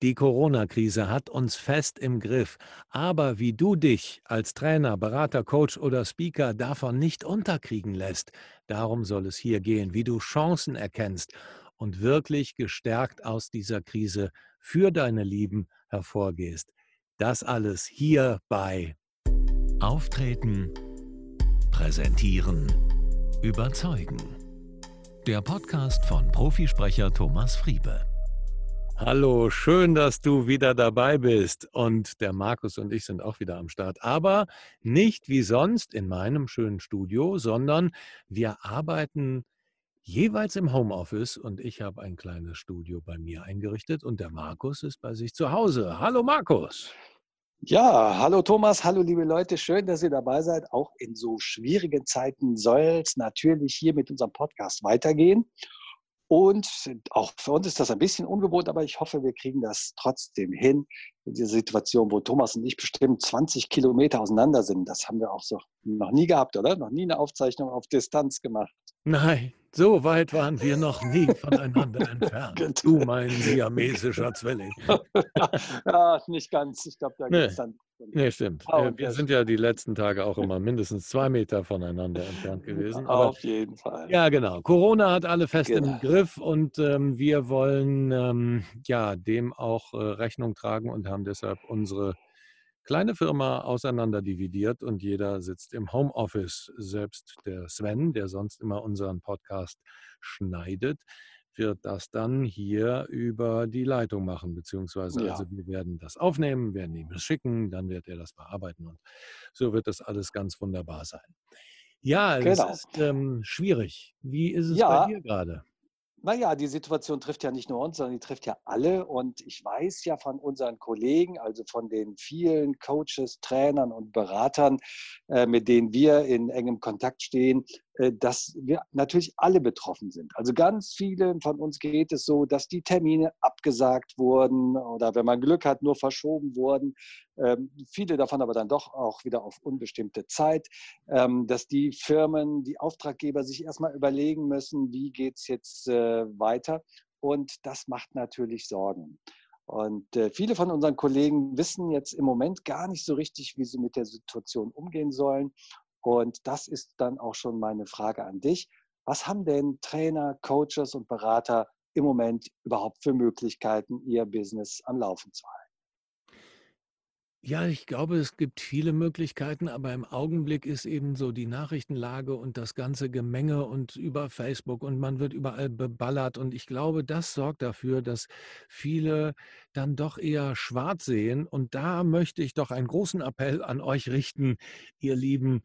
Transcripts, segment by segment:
Die Corona-Krise hat uns fest im Griff. Aber wie du dich als Trainer, Berater, Coach oder Speaker davon nicht unterkriegen lässt, darum soll es hier gehen, wie du Chancen erkennst und wirklich gestärkt aus dieser Krise für deine Lieben hervorgehst. Das alles hier bei Auftreten, Präsentieren, Überzeugen. Der Podcast von Profisprecher Thomas Friebe. Hallo, schön, dass du wieder dabei bist. Und der Markus und ich sind auch wieder am Start. Aber nicht wie sonst in meinem schönen Studio, sondern wir arbeiten jeweils im Homeoffice und ich habe ein kleines Studio bei mir eingerichtet und der Markus ist bei sich zu Hause. Hallo Markus. Ja, hallo Thomas, hallo liebe Leute, schön, dass ihr dabei seid. Auch in so schwierigen Zeiten soll es natürlich hier mit unserem Podcast weitergehen. Und auch für uns ist das ein bisschen ungewohnt, aber ich hoffe, wir kriegen das trotzdem hin. In dieser Situation, wo Thomas und ich bestimmt 20 Kilometer auseinander sind, das haben wir auch so noch nie gehabt, oder? Noch nie eine Aufzeichnung auf Distanz gemacht. Nein, so weit waren wir noch nie voneinander entfernt. Du, mein siamesischer Zwilling. ja, nicht ganz. Ich glaube, da nee. gibt es dann Nee, stimmt. Oh, wir sind ja die letzten Tage auch immer mindestens zwei Meter voneinander entfernt gewesen. Aber, Auf jeden Fall. Ja, genau. Corona hat alle fest genau. im Griff und ähm, wir wollen ähm, ja dem auch äh, Rechnung tragen und haben deshalb unsere kleine Firma auseinander dividiert und jeder sitzt im Homeoffice. Selbst der Sven, der sonst immer unseren Podcast schneidet, wird das dann hier über die Leitung machen, beziehungsweise ja. also wir werden das aufnehmen, werden ihm das schicken, dann wird er das bearbeiten und so wird das alles ganz wunderbar sein. Ja, genau. es ist ähm, schwierig. Wie ist es ja. bei dir gerade? Naja, die Situation trifft ja nicht nur uns, sondern die trifft ja alle. Und ich weiß ja von unseren Kollegen, also von den vielen Coaches, Trainern und Beratern, äh, mit denen wir in engem Kontakt stehen, dass wir natürlich alle betroffen sind. Also ganz vielen von uns geht es so, dass die Termine abgesagt wurden oder wenn man Glück hat, nur verschoben wurden. Ähm, viele davon aber dann doch auch wieder auf unbestimmte Zeit, ähm, dass die Firmen, die Auftraggeber sich erstmal überlegen müssen, wie geht es jetzt äh, weiter. Und das macht natürlich Sorgen. Und äh, viele von unseren Kollegen wissen jetzt im Moment gar nicht so richtig, wie sie mit der Situation umgehen sollen. Und das ist dann auch schon meine Frage an dich. Was haben denn Trainer, Coaches und Berater im Moment überhaupt für Möglichkeiten, ihr Business am Laufen zu halten? Ja, ich glaube, es gibt viele Möglichkeiten, aber im Augenblick ist eben so die Nachrichtenlage und das ganze Gemenge und über Facebook und man wird überall beballert. Und ich glaube, das sorgt dafür, dass viele dann doch eher schwarz sehen. Und da möchte ich doch einen großen Appell an euch richten, ihr Lieben.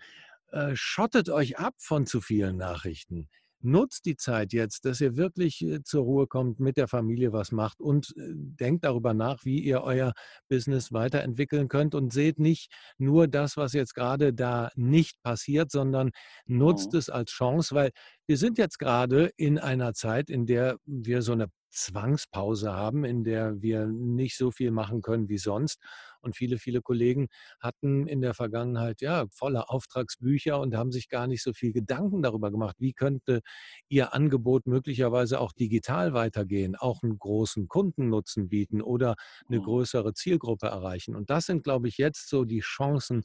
Äh, schottet euch ab von zu vielen Nachrichten nutzt die Zeit jetzt, dass ihr wirklich äh, zur Ruhe kommt, mit der Familie was macht und äh, denkt darüber nach, wie ihr euer Business weiterentwickeln könnt und seht nicht nur das, was jetzt gerade da nicht passiert, sondern nutzt mhm. es als Chance, weil wir sind jetzt gerade in einer Zeit, in der wir so eine Zwangspause haben, in der wir nicht so viel machen können wie sonst. Und viele, viele Kollegen hatten in der Vergangenheit ja volle Auftragsbücher und haben sich gar nicht so viel Gedanken darüber gemacht, wie könnte ihr Angebot möglicherweise auch digital weitergehen, auch einen großen Kundennutzen bieten oder eine mhm. größere Zielgruppe erreichen. Und das sind, glaube ich, jetzt so die Chancen,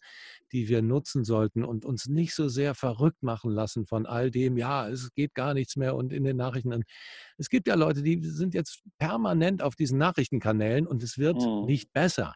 die wir nutzen sollten und uns nicht so sehr verrückt machen lassen von all dem, ja, es geht gar nichts mehr und in den Nachrichten. Es gibt ja Leute, die sind jetzt permanent auf diesen Nachrichtenkanälen und es wird mhm. nicht besser.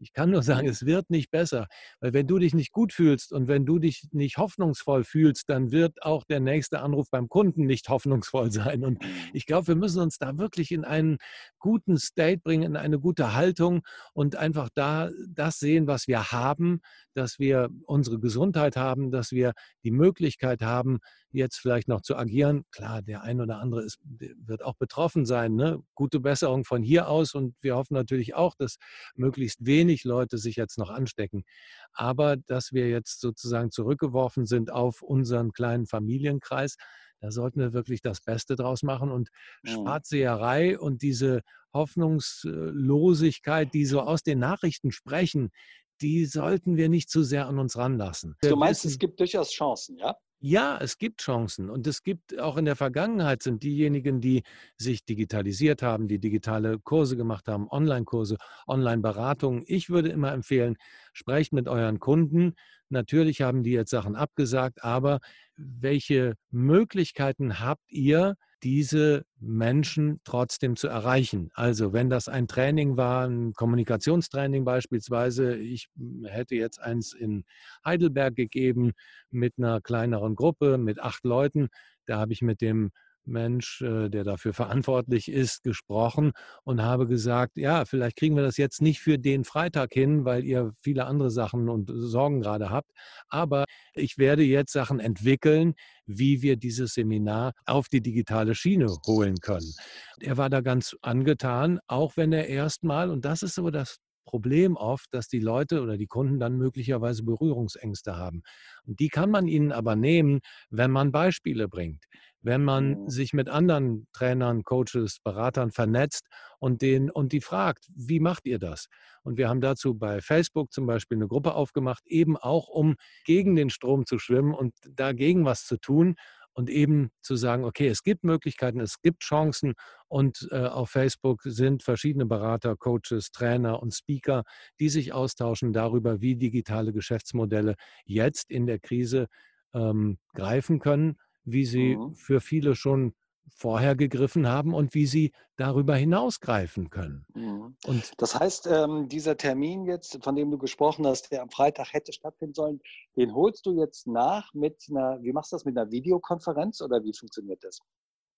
Ich kann nur sagen, es wird nicht besser, weil wenn du dich nicht gut fühlst und wenn du dich nicht hoffnungsvoll fühlst, dann wird auch der nächste Anruf beim Kunden nicht hoffnungsvoll sein. Und ich glaube, wir müssen uns da wirklich in einen guten State bringen, in eine gute Haltung und einfach da das sehen, was wir haben, dass wir unsere Gesundheit haben, dass wir die Möglichkeit haben, jetzt vielleicht noch zu agieren. Klar, der ein oder andere ist, wird auch betroffen sein. Ne? Gute Besserung von hier aus und wir hoffen natürlich auch, dass möglichst wenig Leute sich jetzt noch anstecken. Aber dass wir jetzt sozusagen zurückgeworfen sind auf unseren kleinen Familienkreis, da sollten wir wirklich das Beste draus machen und mhm. Schwarzseherei und diese Hoffnungslosigkeit, die so aus den Nachrichten sprechen, die sollten wir nicht zu sehr an uns ranlassen. Du meinst, es gibt durchaus Chancen, ja? Ja, es gibt Chancen und es gibt auch in der Vergangenheit sind diejenigen, die sich digitalisiert haben, die digitale Kurse gemacht haben, Online-Kurse, Online-Beratungen. Ich würde immer empfehlen, sprecht mit euren Kunden. Natürlich haben die jetzt Sachen abgesagt, aber welche Möglichkeiten habt ihr, diese Menschen trotzdem zu erreichen. Also wenn das ein Training war, ein Kommunikationstraining beispielsweise, ich hätte jetzt eins in Heidelberg gegeben mit einer kleineren Gruppe, mit acht Leuten, da habe ich mit dem Mensch, äh, der dafür verantwortlich ist, gesprochen und habe gesagt, ja, vielleicht kriegen wir das jetzt nicht für den Freitag hin, weil ihr viele andere Sachen und Sorgen gerade habt, aber ich werde jetzt Sachen entwickeln, wie wir dieses Seminar auf die digitale Schiene holen können. Er war da ganz angetan, auch wenn er erstmal, und das ist so das Problem oft, dass die Leute oder die Kunden dann möglicherweise Berührungsängste haben. Und die kann man ihnen aber nehmen, wenn man Beispiele bringt wenn man sich mit anderen Trainern, Coaches, Beratern vernetzt und, den, und die fragt, wie macht ihr das? Und wir haben dazu bei Facebook zum Beispiel eine Gruppe aufgemacht, eben auch um gegen den Strom zu schwimmen und dagegen was zu tun und eben zu sagen, okay, es gibt Möglichkeiten, es gibt Chancen und äh, auf Facebook sind verschiedene Berater, Coaches, Trainer und Speaker, die sich austauschen darüber, wie digitale Geschäftsmodelle jetzt in der Krise ähm, greifen können wie sie mhm. für viele schon vorher gegriffen haben und wie sie darüber hinaus greifen können. Mhm. Und das heißt, ähm, dieser Termin jetzt, von dem du gesprochen hast, der am Freitag hätte stattfinden sollen, den holst du jetzt nach mit einer, wie machst du das, mit einer Videokonferenz oder wie funktioniert das?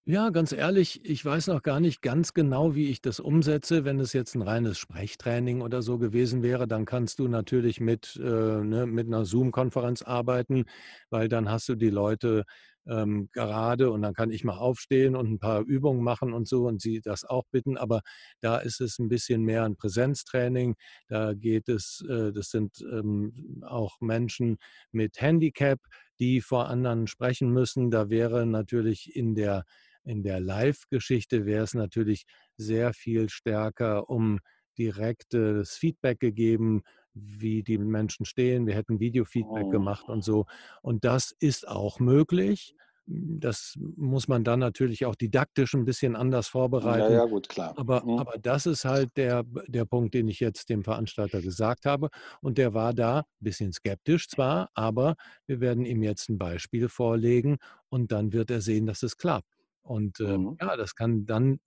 Ja, ganz ehrlich, ich weiß noch gar nicht ganz genau, wie ich das umsetze. Wenn es jetzt ein reines Sprechtraining oder so gewesen wäre, dann kannst du natürlich mit, äh, ne, mit einer Zoom-Konferenz arbeiten, weil dann hast du die Leute ähm, gerade und dann kann ich mal aufstehen und ein paar Übungen machen und so und sie das auch bitten. Aber da ist es ein bisschen mehr ein Präsenztraining. Da geht es, äh, das sind ähm, auch Menschen mit Handicap, die vor anderen sprechen müssen. Da wäre natürlich in der in der Live-Geschichte wäre es natürlich sehr viel stärker um direktes Feedback gegeben, wie die Menschen stehen. Wir hätten Videofeedback oh. gemacht und so. Und das ist auch möglich. Das muss man dann natürlich auch didaktisch ein bisschen anders vorbereiten. Ja, ja, gut, klar. Aber, mhm. aber das ist halt der, der Punkt, den ich jetzt dem Veranstalter gesagt habe. Und der war da ein bisschen skeptisch zwar, aber wir werden ihm jetzt ein Beispiel vorlegen und dann wird er sehen, dass es klappt. Und äh, mhm. ja, das kann dann,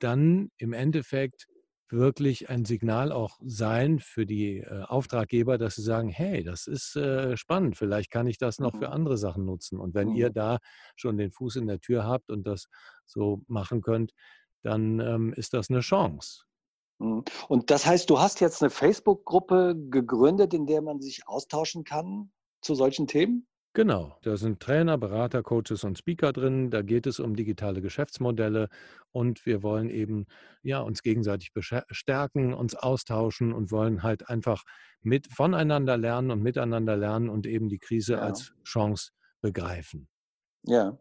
dann im Endeffekt wirklich ein Signal auch sein für die äh, Auftraggeber, dass sie sagen, hey, das ist äh, spannend, vielleicht kann ich das noch für mhm. andere Sachen nutzen. Und wenn ihr mhm. da schon den Fuß in der Tür habt und das so machen könnt, dann ähm, ist das eine Chance. Mhm. Und das heißt, du hast jetzt eine Facebook-Gruppe gegründet, in der man sich austauschen kann zu solchen Themen? Genau, da sind Trainer, Berater, Coaches und Speaker drin. Da geht es um digitale Geschäftsmodelle und wir wollen eben ja uns gegenseitig stärken, uns austauschen und wollen halt einfach mit voneinander lernen und miteinander lernen und eben die Krise ja. als Chance begreifen. Ja.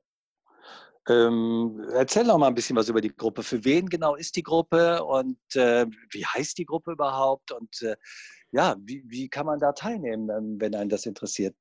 Ähm, erzähl noch mal ein bisschen was über die Gruppe. Für wen genau ist die Gruppe und äh, wie heißt die Gruppe überhaupt? Und äh, ja, wie, wie kann man da teilnehmen, wenn einen das interessiert?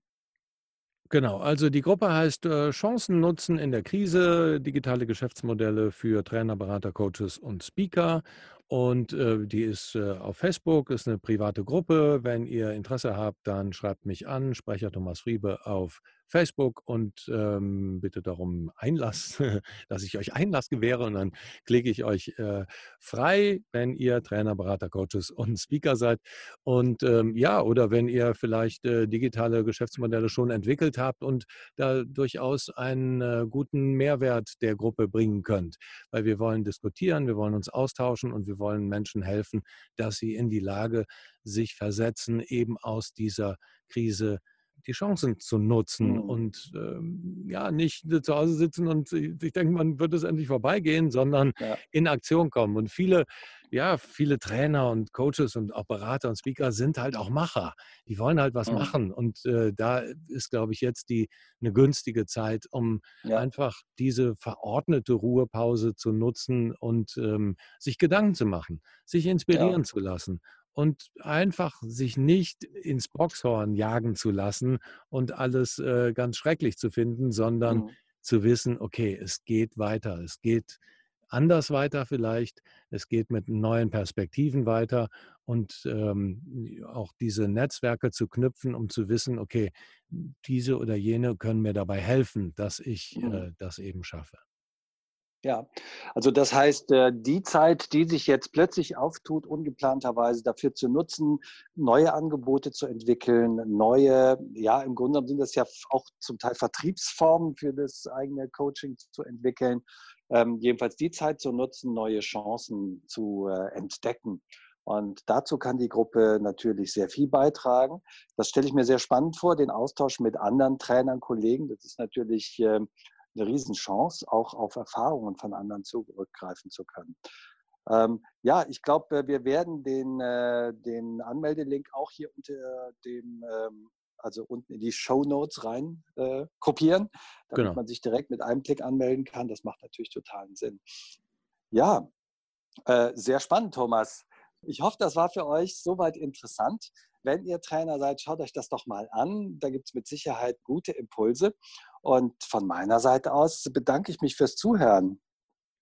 Genau, also die Gruppe heißt äh, Chancen nutzen in der Krise, digitale Geschäftsmodelle für Trainer, Berater, Coaches und Speaker. Und äh, die ist äh, auf Facebook, ist eine private Gruppe. Wenn ihr Interesse habt, dann schreibt mich an, Sprecher Thomas Friebe auf Facebook und ähm, bitte darum Einlass, dass ich euch Einlass gewähre und dann klicke ich euch äh, frei, wenn ihr Trainer, Berater, Coaches und Speaker seid. Und ähm, ja, oder wenn ihr vielleicht äh, digitale Geschäftsmodelle schon entwickelt habt und da durchaus einen äh, guten Mehrwert der Gruppe bringen könnt. Weil wir wollen diskutieren, wir wollen uns austauschen und wir wollen Menschen helfen, dass sie in die Lage sich versetzen, eben aus dieser Krise die Chancen zu nutzen mhm. und ähm, ja, nicht zu Hause sitzen und ich denke, man wird es endlich vorbeigehen, sondern ja. in Aktion kommen. Und viele, ja, viele Trainer und Coaches und auch Berater und Speaker sind halt auch Macher. Die wollen halt was mhm. machen. Und äh, da ist, glaube ich, jetzt die eine günstige Zeit, um ja. einfach diese verordnete Ruhepause zu nutzen und ähm, sich Gedanken zu machen, sich inspirieren ja. zu lassen und einfach sich nicht ins Boxhorn jagen zu lassen und alles äh, ganz schrecklich zu finden, sondern mhm. zu wissen, okay, es geht weiter, es geht anders weiter vielleicht, es geht mit neuen Perspektiven weiter und ähm, auch diese Netzwerke zu knüpfen, um zu wissen, okay, diese oder jene können mir dabei helfen, dass ich mhm. äh, das eben schaffe. Ja, also das heißt, äh, die Zeit, die sich jetzt plötzlich auftut, ungeplanterweise dafür zu nutzen, neue Angebote zu entwickeln, neue, ja, im Grunde sind das ja auch zum Teil Vertriebsformen für das eigene Coaching zu entwickeln, ähm, jedenfalls die Zeit zu nutzen, neue Chancen zu äh, entdecken. Und dazu kann die Gruppe natürlich sehr viel beitragen. Das stelle ich mir sehr spannend vor, den Austausch mit anderen Trainern, Kollegen. Das ist natürlich äh, eine Riesenchance, auch auf Erfahrungen von anderen zurückgreifen zu können. Ähm, ja, ich glaube, äh, wir werden den, äh, den Anmeldelink auch hier unter dem, ähm, also unten in die Show Notes rein äh, kopieren, damit genau. man sich direkt mit einem Klick anmelden kann. Das macht natürlich totalen Sinn. Ja, äh, sehr spannend, Thomas. Ich hoffe, das war für euch soweit interessant. Wenn ihr Trainer seid, schaut euch das doch mal an. Da gibt es mit Sicherheit gute Impulse. Und von meiner Seite aus bedanke ich mich fürs Zuhören.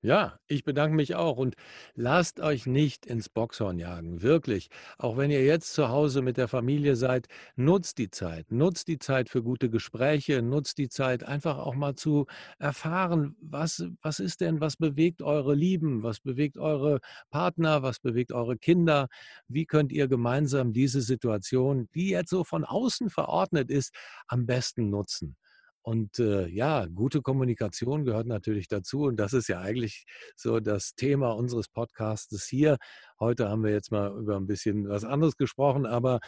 Ja, ich bedanke mich auch und lasst euch nicht ins Boxhorn jagen, wirklich. Auch wenn ihr jetzt zu Hause mit der Familie seid, nutzt die Zeit, nutzt die Zeit für gute Gespräche, nutzt die Zeit einfach auch mal zu erfahren, was, was ist denn, was bewegt eure Lieben, was bewegt eure Partner, was bewegt eure Kinder, wie könnt ihr gemeinsam diese Situation, die jetzt so von außen verordnet ist, am besten nutzen. Und äh, ja, gute Kommunikation gehört natürlich dazu. Und das ist ja eigentlich so das Thema unseres Podcasts hier. Heute haben wir jetzt mal über ein bisschen was anderes gesprochen, aber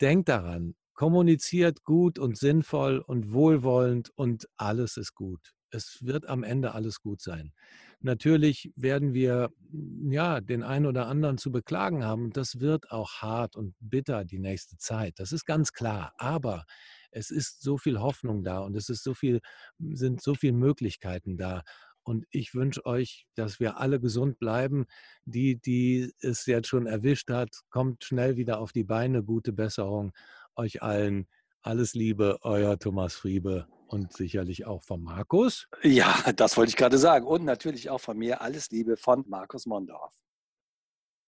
denkt daran, kommuniziert gut und sinnvoll und wohlwollend und alles ist gut. Es wird am Ende alles gut sein. Natürlich werden wir ja den einen oder anderen zu beklagen haben. Das wird auch hart und bitter die nächste Zeit. Das ist ganz klar. Aber es ist so viel Hoffnung da und es ist so viel, sind so viele Möglichkeiten da. Und ich wünsche euch, dass wir alle gesund bleiben. Die, die es jetzt schon erwischt hat, kommt schnell wieder auf die Beine. Gute Besserung euch allen. Alles Liebe, euer Thomas Friebe und sicherlich auch von Markus. Ja, das wollte ich gerade sagen. Und natürlich auch von mir alles Liebe von Markus Mondorf.